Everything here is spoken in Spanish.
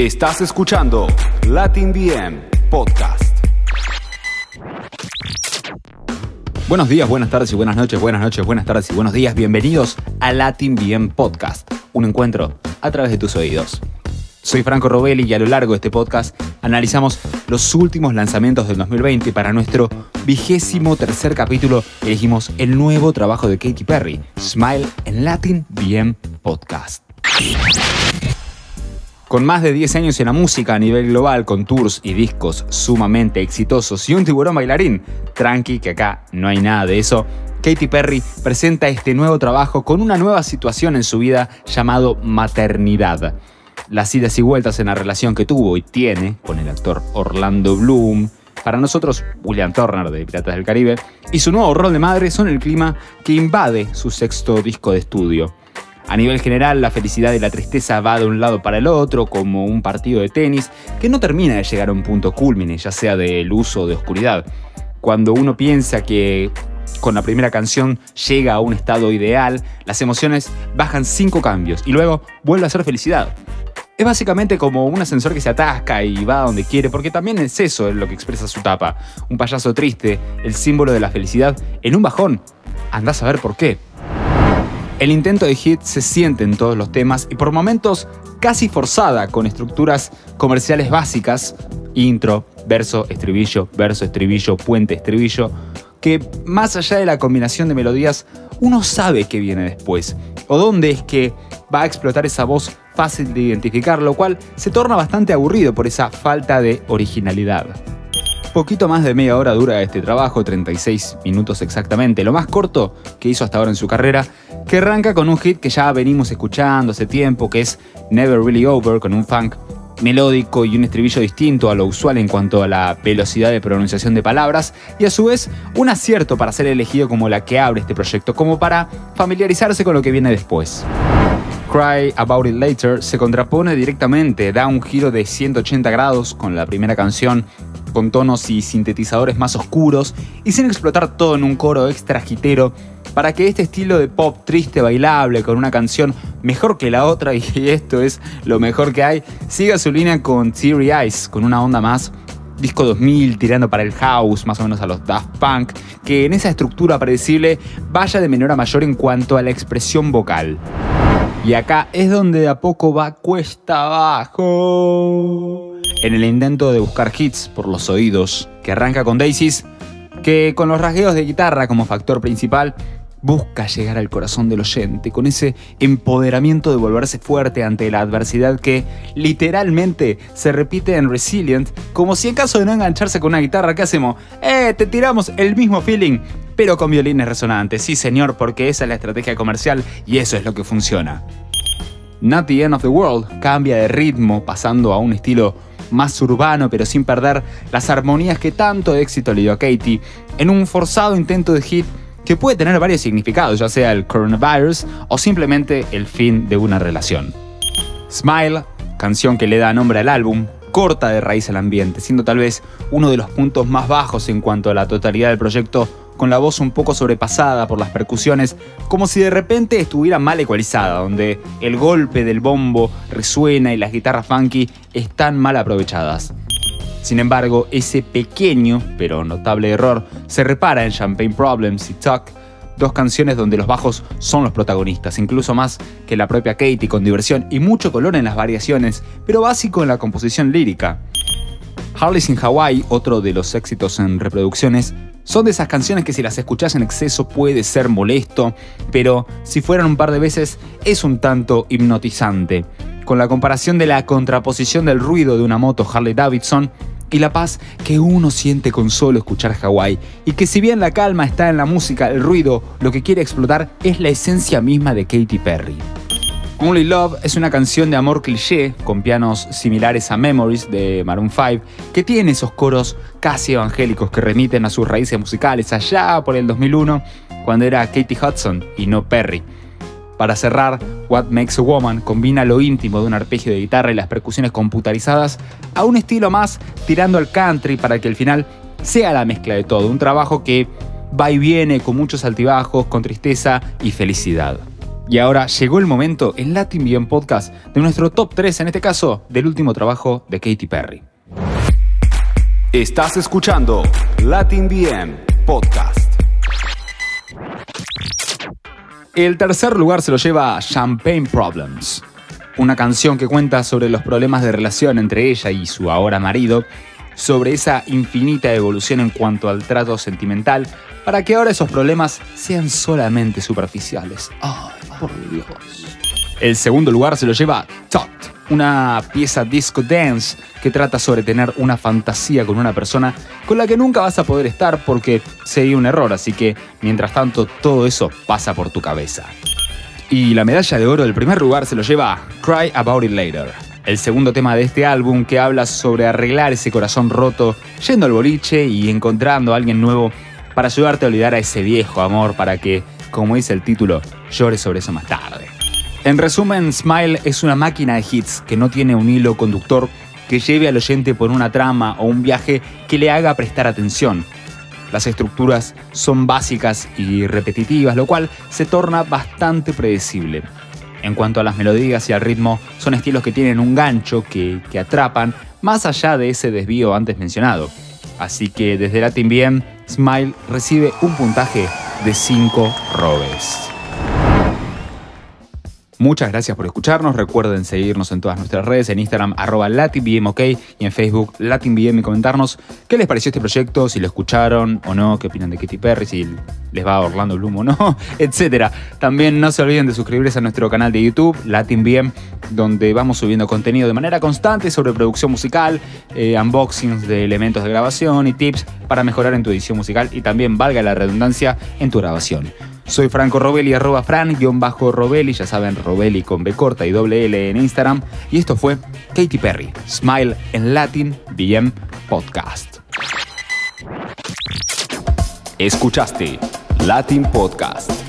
Estás escuchando Latin VM Podcast. Buenos días, buenas tardes y buenas noches, buenas noches, buenas tardes y buenos días. Bienvenidos a Latin VM Podcast, un encuentro a través de tus oídos. Soy Franco Robelli y a lo largo de este podcast analizamos los últimos lanzamientos del 2020 para nuestro vigésimo tercer capítulo elegimos el nuevo trabajo de Katy Perry, Smile en Latin VM Podcast. Con más de 10 años en la música a nivel global, con tours y discos sumamente exitosos y un tiburón bailarín, tranqui que acá no hay nada de eso, Katy Perry presenta este nuevo trabajo con una nueva situación en su vida llamado maternidad. Las idas y vueltas en la relación que tuvo y tiene con el actor Orlando Bloom, para nosotros William Turner de Piratas del Caribe, y su nuevo rol de madre son el clima que invade su sexto disco de estudio. A nivel general, la felicidad y la tristeza va de un lado para el otro, como un partido de tenis que no termina de llegar a un punto culmine, ya sea de luz o de oscuridad. Cuando uno piensa que con la primera canción llega a un estado ideal, las emociones bajan cinco cambios y luego vuelve a ser felicidad. Es básicamente como un ascensor que se atasca y va a donde quiere, porque también es eso lo que expresa su tapa. Un payaso triste, el símbolo de la felicidad, en un bajón. Andás a ver por qué. El intento de hit se siente en todos los temas y por momentos casi forzada con estructuras comerciales básicas, intro, verso, estribillo, verso, estribillo, puente, estribillo, que más allá de la combinación de melodías, uno sabe qué viene después, o dónde es que va a explotar esa voz fácil de identificar, lo cual se torna bastante aburrido por esa falta de originalidad. Poquito más de media hora dura este trabajo, 36 minutos exactamente, lo más corto que hizo hasta ahora en su carrera, que arranca con un hit que ya venimos escuchando hace tiempo, que es Never Really Over, con un funk melódico y un estribillo distinto a lo usual en cuanto a la velocidad de pronunciación de palabras, y a su vez un acierto para ser elegido como la que abre este proyecto, como para familiarizarse con lo que viene después. Cry About It Later se contrapone directamente, da un giro de 180 grados con la primera canción con tonos y sintetizadores más oscuros y sin explotar todo en un coro extra gitero para que este estilo de pop triste bailable con una canción mejor que la otra y esto es lo mejor que hay, siga su línea con Teary Eyes con una onda más disco 2000 tirando para el house, más o menos a los Daft Punk, que en esa estructura predecible vaya de menor a mayor en cuanto a la expresión vocal. Y acá es donde de a poco va cuesta abajo en el intento de buscar hits por los oídos, que arranca con Daisies, que con los rasgueos de guitarra como factor principal, busca llegar al corazón del oyente, con ese empoderamiento de volverse fuerte ante la adversidad que literalmente se repite en Resilient, como si en caso de no engancharse con una guitarra, ¿qué hacemos? ¡Eh! Te tiramos el mismo feeling, pero con violines resonantes. Sí, señor, porque esa es la estrategia comercial y eso es lo que funciona. Not the End of the World cambia de ritmo, pasando a un estilo más urbano, pero sin perder las armonías que tanto éxito le dio a Katie, en un forzado intento de hit que puede tener varios significados, ya sea el coronavirus o simplemente el fin de una relación. Smile, canción que le da nombre al álbum, corta de raíz al ambiente, siendo tal vez uno de los puntos más bajos en cuanto a la totalidad del proyecto, con la voz un poco sobrepasada por las percusiones, como si de repente estuviera mal ecualizada, donde el golpe del bombo resuena y las guitarras funky están mal aprovechadas. Sin embargo, ese pequeño pero notable error se repara en Champagne Problems y Talk, dos canciones donde los bajos son los protagonistas, incluso más que la propia Katie, con diversión y mucho color en las variaciones, pero básico en la composición lírica. Harley's in Hawaii, otro de los éxitos en reproducciones, son de esas canciones que si las escuchas en exceso puede ser molesto, pero si fueran un par de veces es un tanto hipnotizante. Con la comparación de la contraposición del ruido de una moto Harley Davidson y la paz que uno siente con solo escuchar Hawái, y que si bien la calma está en la música, el ruido lo que quiere explotar es la esencia misma de Katy Perry. Only Love es una canción de amor cliché con pianos similares a Memories de Maroon 5 que tiene esos coros casi evangélicos que remiten a sus raíces musicales allá por el 2001 cuando era Katie Hudson y no Perry. Para cerrar, What Makes a Woman combina lo íntimo de un arpegio de guitarra y las percusiones computarizadas a un estilo más tirando al country para que el final sea la mezcla de todo, un trabajo que va y viene con muchos altibajos, con tristeza y felicidad. Y ahora llegó el momento en Latin BM Podcast de nuestro top 3, en este caso del último trabajo de Katy Perry. Estás escuchando Latin BM Podcast. El tercer lugar se lo lleva Champagne Problems, una canción que cuenta sobre los problemas de relación entre ella y su ahora marido, sobre esa infinita evolución en cuanto al trato sentimental, para que ahora esos problemas sean solamente superficiales. ¡Ay, por Dios! El segundo lugar se lo lleva Tot, una pieza disco dance que trata sobre tener una fantasía con una persona con la que nunca vas a poder estar porque sería un error, así que mientras tanto todo eso pasa por tu cabeza. Y la medalla de oro del primer lugar se lo lleva Cry About It Later, el segundo tema de este álbum que habla sobre arreglar ese corazón roto yendo al boliche y encontrando a alguien nuevo para ayudarte a olvidar a ese viejo amor para que, como dice el título, llores sobre eso más tarde. En resumen, Smile es una máquina de hits que no tiene un hilo conductor que lleve al oyente por una trama o un viaje que le haga prestar atención. Las estructuras son básicas y repetitivas, lo cual se torna bastante predecible. En cuanto a las melodías y al ritmo, son estilos que tienen un gancho que, que atrapan más allá de ese desvío antes mencionado. Así que desde Latin bien, Smile recibe un puntaje de 5 robes. Muchas gracias por escucharnos. Recuerden seguirnos en todas nuestras redes, en Instagram arroba LatinBM, y en Facebook LatinBM y comentarnos qué les pareció este proyecto, si lo escucharon o no, qué opinan de Katy Perry, si les va a Orlando Bloom o no, etc. También no se olviden de suscribirse a nuestro canal de YouTube, LatinBM, donde vamos subiendo contenido de manera constante sobre producción musical, eh, unboxings de elementos de grabación y tips para mejorar en tu edición musical y también, valga la redundancia, en tu grabación. Soy Franco Robelli, arroba Fran-Robelli, ya saben, Robelli con B corta y doble L en Instagram. Y esto fue Katy Perry, Smile en Latin BM Podcast. Escuchaste Latin Podcast.